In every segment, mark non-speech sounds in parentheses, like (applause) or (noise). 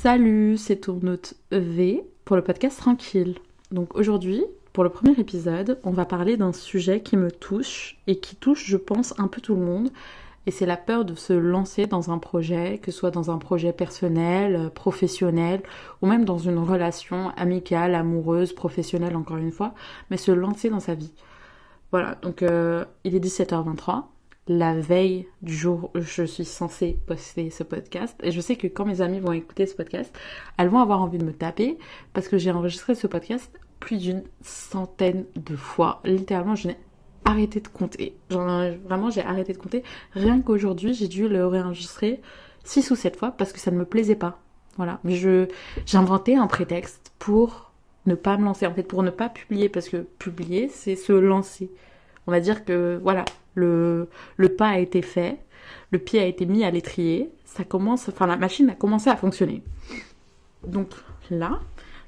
Salut, c'est Tournote V pour le podcast Tranquille. Donc aujourd'hui, pour le premier épisode, on va parler d'un sujet qui me touche et qui touche, je pense, un peu tout le monde. Et c'est la peur de se lancer dans un projet, que ce soit dans un projet personnel, professionnel, ou même dans une relation amicale, amoureuse, professionnelle, encore une fois, mais se lancer dans sa vie. Voilà, donc euh, il est 17h23 la veille du jour où je suis censée poster ce podcast. Et je sais que quand mes amis vont écouter ce podcast, elles vont avoir envie de me taper parce que j'ai enregistré ce podcast plus d'une centaine de fois. Littéralement, je n'ai arrêté de compter. Vraiment, j'ai arrêté de compter. Rien qu'aujourd'hui, j'ai dû le réenregistrer 6 ou 7 fois parce que ça ne me plaisait pas. Voilà. J'ai inventé un prétexte pour ne pas me lancer. En fait, pour ne pas publier parce que publier, c'est se lancer. On va dire que, voilà, le, pas a été fait, le pied a été mis à l'étrier, ça commence, la machine a commencé à fonctionner. Donc là,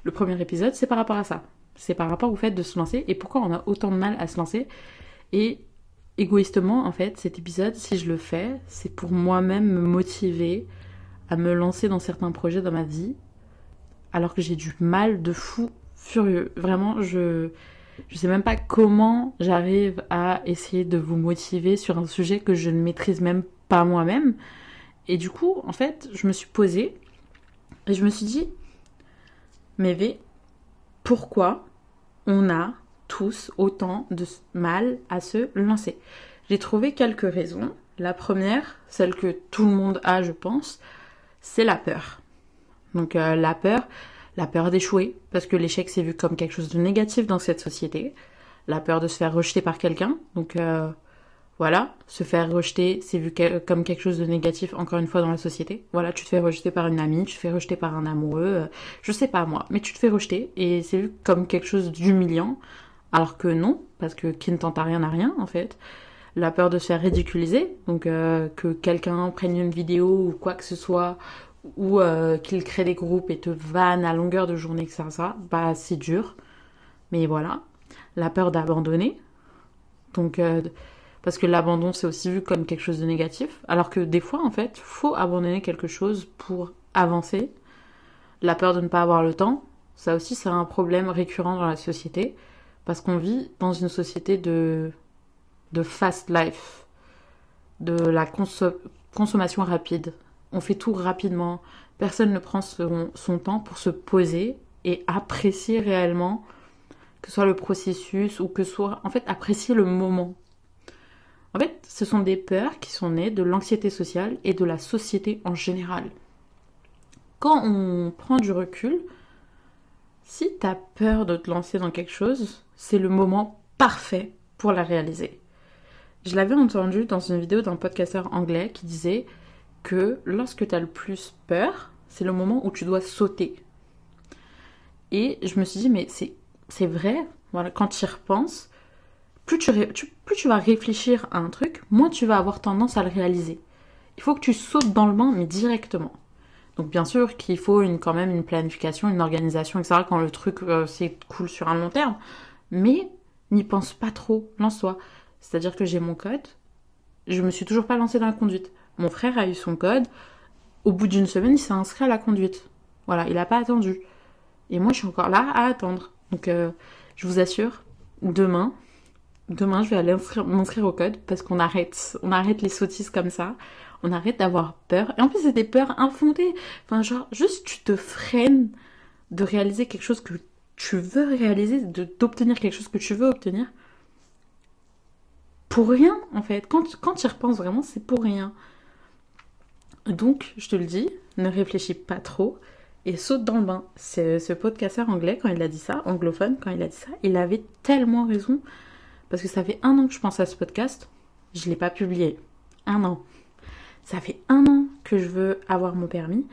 le premier épisode, c'est par rapport à ça. C'est par rapport au fait de se lancer et pourquoi on a autant de mal à se lancer. Et égoïstement, en fait, cet épisode, si je le fais, c'est pour moi-même me motiver à me lancer dans certains projets dans ma vie, alors que j'ai du mal de fou furieux. Vraiment, je je sais même pas comment j'arrive à essayer de vous motiver sur un sujet que je ne maîtrise même pas moi-même. Et du coup, en fait, je me suis posée et je me suis dit, mais V, pourquoi on a tous autant de mal à se lancer? J'ai trouvé quelques raisons. La première, celle que tout le monde a, je pense, c'est la peur. Donc euh, la peur, la peur d'échouer, parce que l'échec c'est vu comme quelque chose de négatif dans cette société, la peur de se faire rejeter par quelqu'un, donc euh, voilà, se faire rejeter c'est vu comme quelque chose de négatif encore une fois dans la société. Voilà, tu te fais rejeter par une amie, tu te fais rejeter par un amoureux, euh, je sais pas moi, mais tu te fais rejeter et c'est vu comme quelque chose d'humiliant, alors que non, parce que qui ne tente à rien n'a rien en fait. La peur de se faire ridiculiser, donc euh, que quelqu'un prenne une vidéo ou quoi que ce soit, ou euh, qu'il crée des groupes et te vanne à longueur de journée, etc. Bah, c'est dur. Mais voilà. La peur d'abandonner. Donc, euh, parce que l'abandon, c'est aussi vu comme quelque chose de négatif. Alors que des fois, en fait, faut abandonner quelque chose pour avancer. La peur de ne pas avoir le temps. Ça aussi, c'est un problème récurrent dans la société. Parce qu'on vit dans une société de, de fast life. De la consommation rapide on fait tout rapidement. Personne ne prend son, temps pour se poser et apprécier réellement que ce soit le processus ou que soit en fait apprécier le moment. En fait, ce sont des peurs qui sont nées de l'anxiété sociale et de la société en général. Quand on prend du recul, si tu as peur de te lancer dans quelque chose, c'est le moment parfait pour la réaliser. Je l'avais entendu dans une vidéo d'un podcasteur anglais qui disait que lorsque tu as le plus peur, c'est le moment où tu dois sauter. Et je me suis dit, mais c'est vrai, voilà, quand tu y repenses, plus tu, plus tu vas réfléchir à un truc, moins tu vas avoir tendance à le réaliser. Il faut que tu sautes dans le bain, mais directement. Donc bien sûr qu'il faut une, quand même une planification, une organisation, etc. quand le truc euh, cool sur un long terme. Mais n'y pense pas trop, lance-toi. C'est-à-dire que j'ai mon code, je me suis toujours pas lancée dans la conduite. Mon frère a eu son code. Au bout d'une semaine, il s'est inscrit à la conduite. Voilà, il n'a pas attendu. Et moi, je suis encore là à attendre. Donc, euh, je vous assure, demain, demain, je vais aller m'inscrire au code parce qu'on arrête, on arrête les sottises comme ça. On arrête d'avoir peur. Et en plus, c'est des peurs infondées. Enfin, genre, juste tu te freines de réaliser quelque chose que tu veux réaliser, d'obtenir quelque chose que tu veux obtenir. Pour rien, en fait. Quand, quand tu y repenses vraiment, c'est pour rien. Donc, je te le dis, ne réfléchis pas trop et saute dans le bain. C'est ce podcasteur anglais, quand il a dit ça, anglophone, quand il a dit ça, il avait tellement raison. Parce que ça fait un an que je pense à ce podcast, je ne l'ai pas publié. Un an. Ça fait un an que je veux avoir mon permis.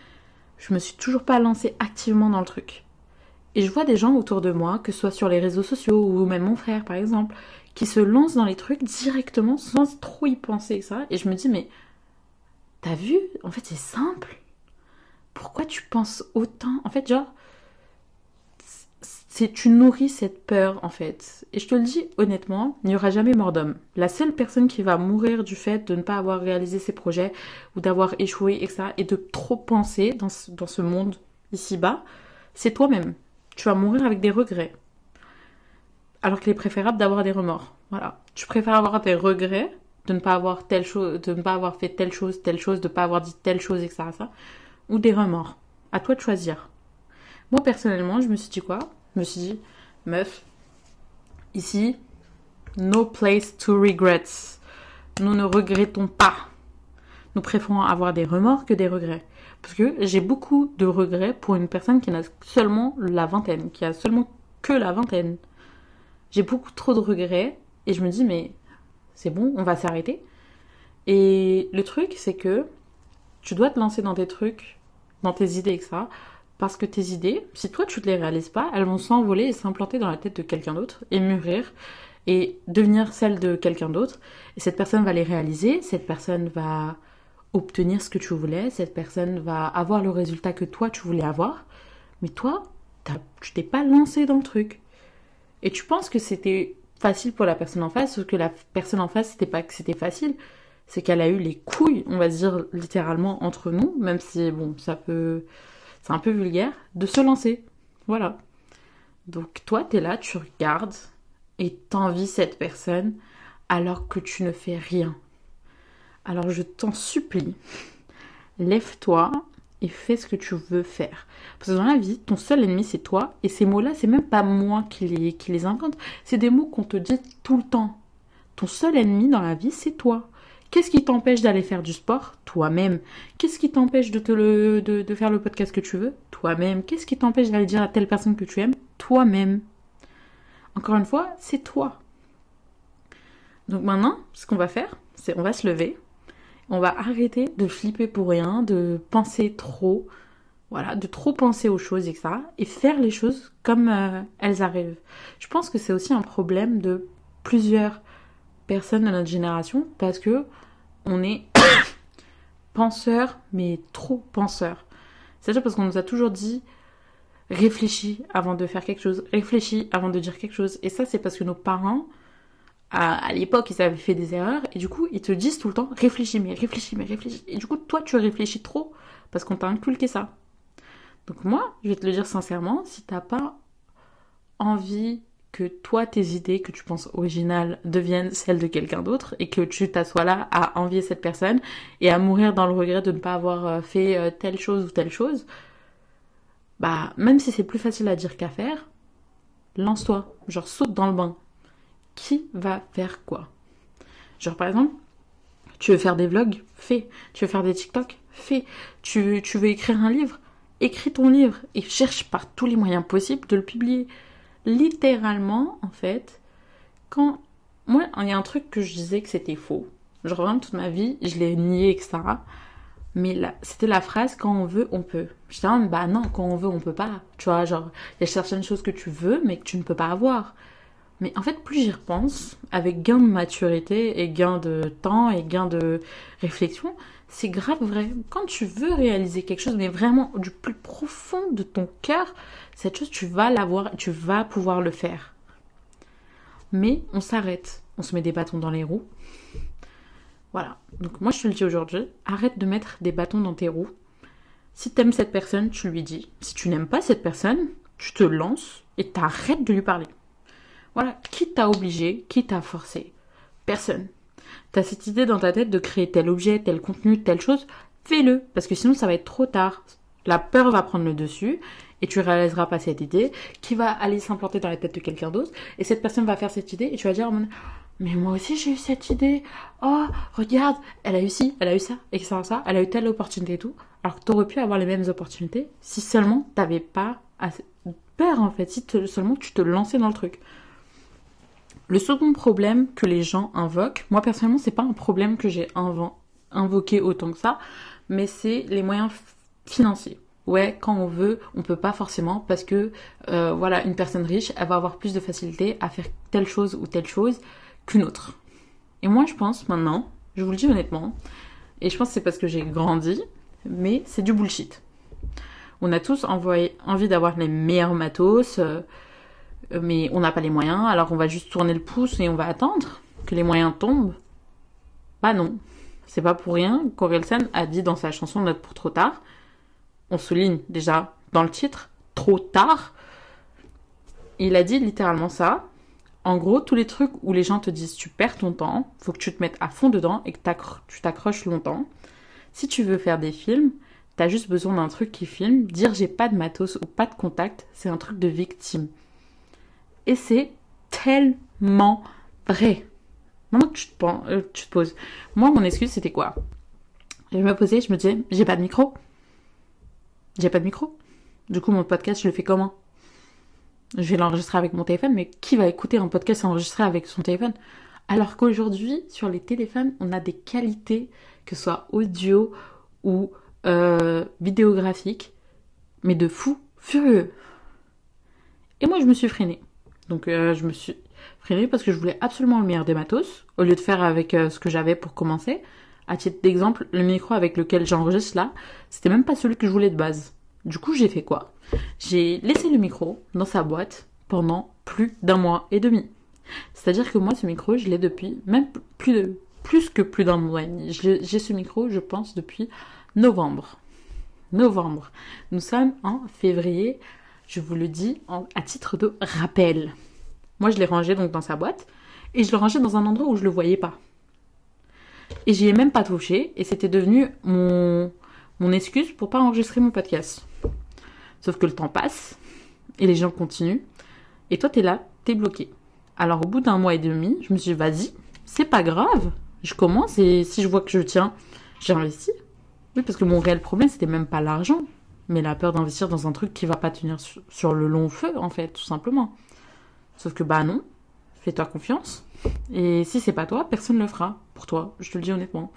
Je me suis toujours pas lancée activement dans le truc. Et je vois des gens autour de moi, que ce soit sur les réseaux sociaux ou même mon frère par exemple, qui se lancent dans les trucs directement sans trop y penser, ça. Et je me dis, mais T'as vu? En fait, c'est simple. Pourquoi tu penses autant? En fait, genre, c'est tu nourris cette peur en fait. Et je te le dis honnêtement, il n'y aura jamais mort d'homme. La seule personne qui va mourir du fait de ne pas avoir réalisé ses projets ou d'avoir échoué, etc., et de trop penser dans ce, dans ce monde ici-bas, c'est toi-même. Tu vas mourir avec des regrets. Alors qu'il est préférable d'avoir des remords. Voilà. Tu préfères avoir des regrets de ne pas avoir telle chose, de ne pas avoir fait telle chose, telle chose, de ne pas avoir dit telle chose, etc. Ça, ou des remords. À toi de choisir. Moi, personnellement, je me suis dit quoi? Je me suis dit, meuf, ici, no place to regrets. Nous ne regrettons pas. Nous préférons avoir des remords que des regrets. Parce que j'ai beaucoup de regrets pour une personne qui n'a seulement la vingtaine, qui a seulement que la vingtaine. J'ai beaucoup trop de regrets et je me dis, mais c'est bon, on va s'arrêter. Et le truc, c'est que tu dois te lancer dans tes trucs, dans tes idées, etc. Parce que tes idées, si toi tu ne les réalises pas, elles vont s'envoler et s'implanter dans la tête de quelqu'un d'autre et mûrir et devenir celle de quelqu'un d'autre. Et cette personne va les réaliser, cette personne va obtenir ce que tu voulais, cette personne va avoir le résultat que toi tu voulais avoir, mais toi, tu t'es pas lancé dans le truc. Et tu penses que c'était facile pour la personne en face, sauf que la personne en face, c'était pas que c'était facile, c'est qu'elle a eu les couilles, on va dire littéralement entre nous, même si bon, ça peut, c'est un peu vulgaire, de se lancer. Voilà. Donc toi, tu es là, tu regardes et t'envies cette personne alors que tu ne fais rien. Alors je t'en supplie, lève-toi et fais ce que tu veux faire. Parce que dans la vie, ton seul ennemi, c'est toi. Et ces mots-là, c'est même pas moi qui les, qui les invente. C'est des mots qu'on te dit tout le temps. Ton seul ennemi dans la vie, c'est toi. Qu'est-ce qui t'empêche d'aller faire du sport? Toi-même. Qu'est-ce qui t'empêche de, te le, de, de faire le podcast que tu veux? Toi-même. Qu'est-ce qui t'empêche d'aller dire à telle personne que tu aimes? Toi-même. Encore une fois, c'est toi. Donc maintenant, ce qu'on va faire, c'est on va se lever, on va arrêter de flipper pour rien, de penser trop, voilà, de trop penser aux choses, etc. Et faire les choses comme euh, elles arrivent. Je pense que c'est aussi un problème de plusieurs personnes de notre génération parce que on est (coughs) penseurs, mais trop penseurs. C'est-à-dire parce qu'on nous a toujours dit réfléchis avant de faire quelque chose, réfléchis avant de dire quelque chose. Et ça, c'est parce que nos parents à, l'époque, ils avaient fait des erreurs et du coup, ils te disent tout le temps réfléchis, mais réfléchis, mais réfléchis. Et du coup, toi, tu réfléchis trop parce qu'on t'a inculqué ça. Donc, moi, je vais te le dire sincèrement, si t'as pas envie que toi, tes idées que tu penses originales deviennent celles de quelqu'un d'autre et que tu t'assois là à envier cette personne et à mourir dans le regret de ne pas avoir euh, fait euh, telle chose ou telle chose, bah, même si c'est plus facile à dire qu'à faire, lance-toi, genre saute dans le bain, qui va faire quoi? Genre par exemple, tu veux faire des vlogs, fais. Tu veux faire des TikTok, fais. Tu, tu veux écrire un livre, écris ton livre et cherche par tous les moyens possibles de le publier. Littéralement, en fait, quand... Moi, il y a un truc que je disais que c'était faux. Genre vraiment toute ma vie, je l'ai nié, etc. Mais c'était la phrase quand on veut, on peut. Je disais, bah non, quand on veut, on peut pas. Tu vois, genre, il y a certaines choses que tu veux, mais que tu ne peux pas avoir. Mais en fait, plus j'y repense, avec gain de maturité et gain de temps et gain de réflexion, c'est grave vrai. Quand tu veux réaliser quelque chose, mais vraiment du plus profond de ton cœur, cette chose, tu vas l'avoir, tu vas pouvoir le faire. Mais on s'arrête, on se met des bâtons dans les roues. Voilà. Donc moi, je te le dis aujourd'hui, arrête de mettre des bâtons dans tes roues. Si t'aimes cette personne, tu lui dis. Si tu n'aimes pas cette personne, tu te lances et t'arrêtes de lui parler. Voilà, qui t'a obligé, qui t'a forcé? Personne. T'as cette idée dans ta tête de créer tel objet, tel contenu, telle chose, fais-le, parce que sinon ça va être trop tard. La peur va prendre le dessus et tu réaliseras pas cette idée qui va aller s'implanter dans la tête de quelqu'un d'autre et cette personne va faire cette idée et tu vas dire mais moi aussi j'ai eu cette idée oh regarde elle a eu ci elle a eu ça et ça ça elle a eu telle opportunité et tout alors que t'aurais pu avoir les mêmes opportunités si seulement t'avais pas assez peur en fait si seulement tu te lançais dans le truc le second problème que les gens invoquent, moi personnellement, c'est pas un problème que j'ai invoqué autant que ça, mais c'est les moyens financiers. Ouais, quand on veut, on peut pas forcément parce que euh, voilà, une personne riche, elle va avoir plus de facilité à faire telle chose ou telle chose qu'une autre. Et moi, je pense maintenant, je vous le dis honnêtement, et je pense c'est parce que j'ai grandi, mais c'est du bullshit. On a tous envie d'avoir les meilleurs matos. Euh, mais on n'a pas les moyens, alors on va juste tourner le pouce et on va attendre que les moyens tombent. Bah non. C'est pas pour rien qu'Orelsen a dit dans sa chanson Note pour trop tard. On souligne déjà dans le titre, trop tard. Il a dit littéralement ça. En gros, tous les trucs où les gens te disent tu perds ton temps, faut que tu te mettes à fond dedans et que tu t'accroches longtemps. Si tu veux faire des films, t'as juste besoin d'un truc qui filme. Dire j'ai pas de matos ou pas de contact, c'est un truc de victime. Et c'est tellement vrai. Maintenant tu te, euh, tu te poses. Moi, mon excuse, c'était quoi? Je me posais, je me disais, j'ai pas de micro. J'ai pas de micro. Du coup, mon podcast, je le fais comment? Je vais l'enregistrer avec mon téléphone, mais qui va écouter un podcast enregistré avec son téléphone? Alors qu'aujourd'hui, sur les téléphones, on a des qualités, que ce soit audio ou euh, vidéographique, mais de fou furieux. Et moi, je me suis freinée. Donc, euh, je me suis freinée parce que je voulais absolument le meilleur des matos, au lieu de faire avec euh, ce que j'avais pour commencer. À titre d'exemple, le micro avec lequel j'enregistre là, c'était même pas celui que je voulais de base. Du coup, j'ai fait quoi? J'ai laissé le micro dans sa boîte pendant plus d'un mois et demi. C'est-à-dire que moi, ce micro, je l'ai depuis même plus de plus que plus d'un mois et demi. J'ai ce micro, je pense, depuis novembre. Novembre. Nous sommes en février. Je vous le dis à titre de rappel. Moi, je l'ai rangé donc dans sa boîte et je le rangeais dans un endroit où je le voyais pas. Et j'y ai même pas touché et c'était devenu mon, mon excuse pour pas enregistrer mon podcast. Sauf que le temps passe et les gens continuent et toi t'es là, t'es bloqué. Alors au bout d'un mois et demi, je me suis dit vas-y, c'est pas grave, je commence et si je vois que je tiens, j'investis. Oui, parce que mon réel problème, c'était même pas l'argent, mais la peur d'investir dans un truc qui va pas tenir sur le long feu, en fait, tout simplement. Sauf que, bah non, fais-toi confiance. Et si c'est pas toi, personne le fera pour toi, je te le dis honnêtement.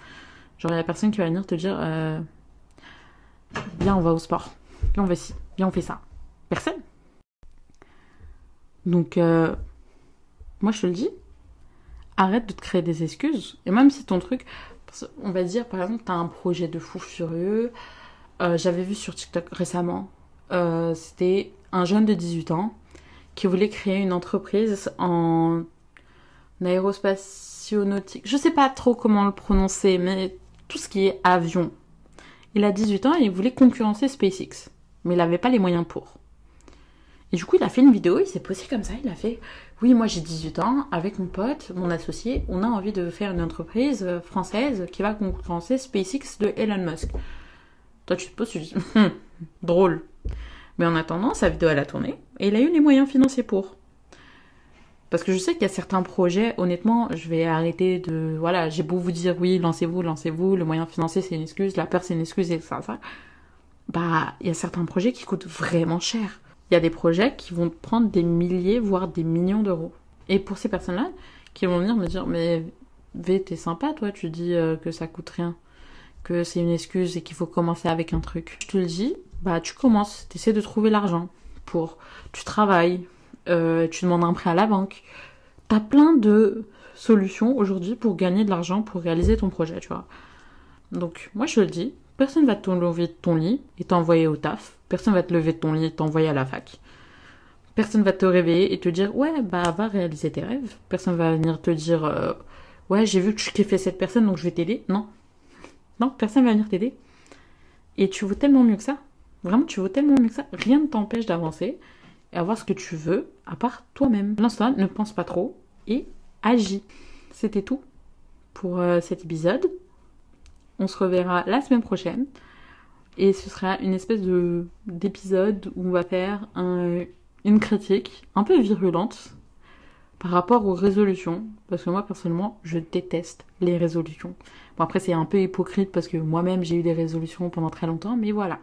Genre, il y a personne qui va venir te dire, euh, bien, on va au sport, bien, on va ci, bien, on fait ça. Personne. Donc, euh, moi, je te le dis, arrête de te créer des excuses. Et même si ton truc, on va dire par exemple, tu as un projet de fou furieux. Euh, j'avais vu sur TikTok récemment, euh, c'était un jeune de 18 ans qui voulait créer une entreprise en aérospationnautique. Je sais pas trop comment le prononcer, mais tout ce qui est avion. Il a 18 ans et il voulait concurrencer SpaceX, mais il n'avait pas les moyens pour. Et du coup, il a fait une vidéo, il s'est posé comme ça, il a fait Oui, moi j'ai 18 ans, avec mon pote, mon associé, on a envie de faire une entreprise euh, française qui va concurrencer SpaceX de Elon Musk. Toi, tu te poses, tu dis hum, Drôle. Mais en attendant, sa vidéo, elle a tourné et il a eu les moyens financiers pour. Parce que je sais qu'il y a certains projets, honnêtement, je vais arrêter de. Voilà, j'ai beau vous dire oui, lancez-vous, lancez-vous, le moyen financier c'est une excuse, la peur c'est une excuse et ça, ça. Bah, il y a certains projets qui coûtent vraiment cher il y a des projets qui vont prendre des milliers, voire des millions d'euros. Et pour ces personnes-là, qui vont venir me dire, mais V, t'es sympa, toi, tu dis euh, que ça coûte rien, que c'est une excuse et qu'il faut commencer avec un truc. Je te le dis, bah tu commences, tu essaies de trouver l'argent pour, tu travailles, euh, tu demandes un prêt à la banque. T'as plein de solutions aujourd'hui pour gagner de l'argent, pour réaliser ton projet, tu vois. Donc moi je te le dis, personne va te lever de ton lit et t'envoyer au taf. Personne va te lever de ton lit et t'envoyer à la fac. Personne va te réveiller et te dire ouais bah va réaliser tes rêves. Personne va venir te dire euh, ouais j'ai vu que tu kiffais cette personne donc je vais t'aider. Non, personne va venir t'aider. Et tu vaux tellement mieux que ça. Vraiment tu vaux tellement mieux que ça. Rien ne t'empêche d'avancer et avoir ce que tu veux à part toi-même. L'instant ne pense pas trop et agis. C'était tout pour euh, cet épisode. On se reverra la semaine prochaine. Et ce sera une espèce de d'épisode où on va faire une critique un peu virulente par rapport aux résolutions. Parce que moi, personnellement, je déteste les résolutions. Bon, après, c'est un peu hypocrite parce que moi-même, j'ai eu des résolutions pendant très longtemps, mais voilà.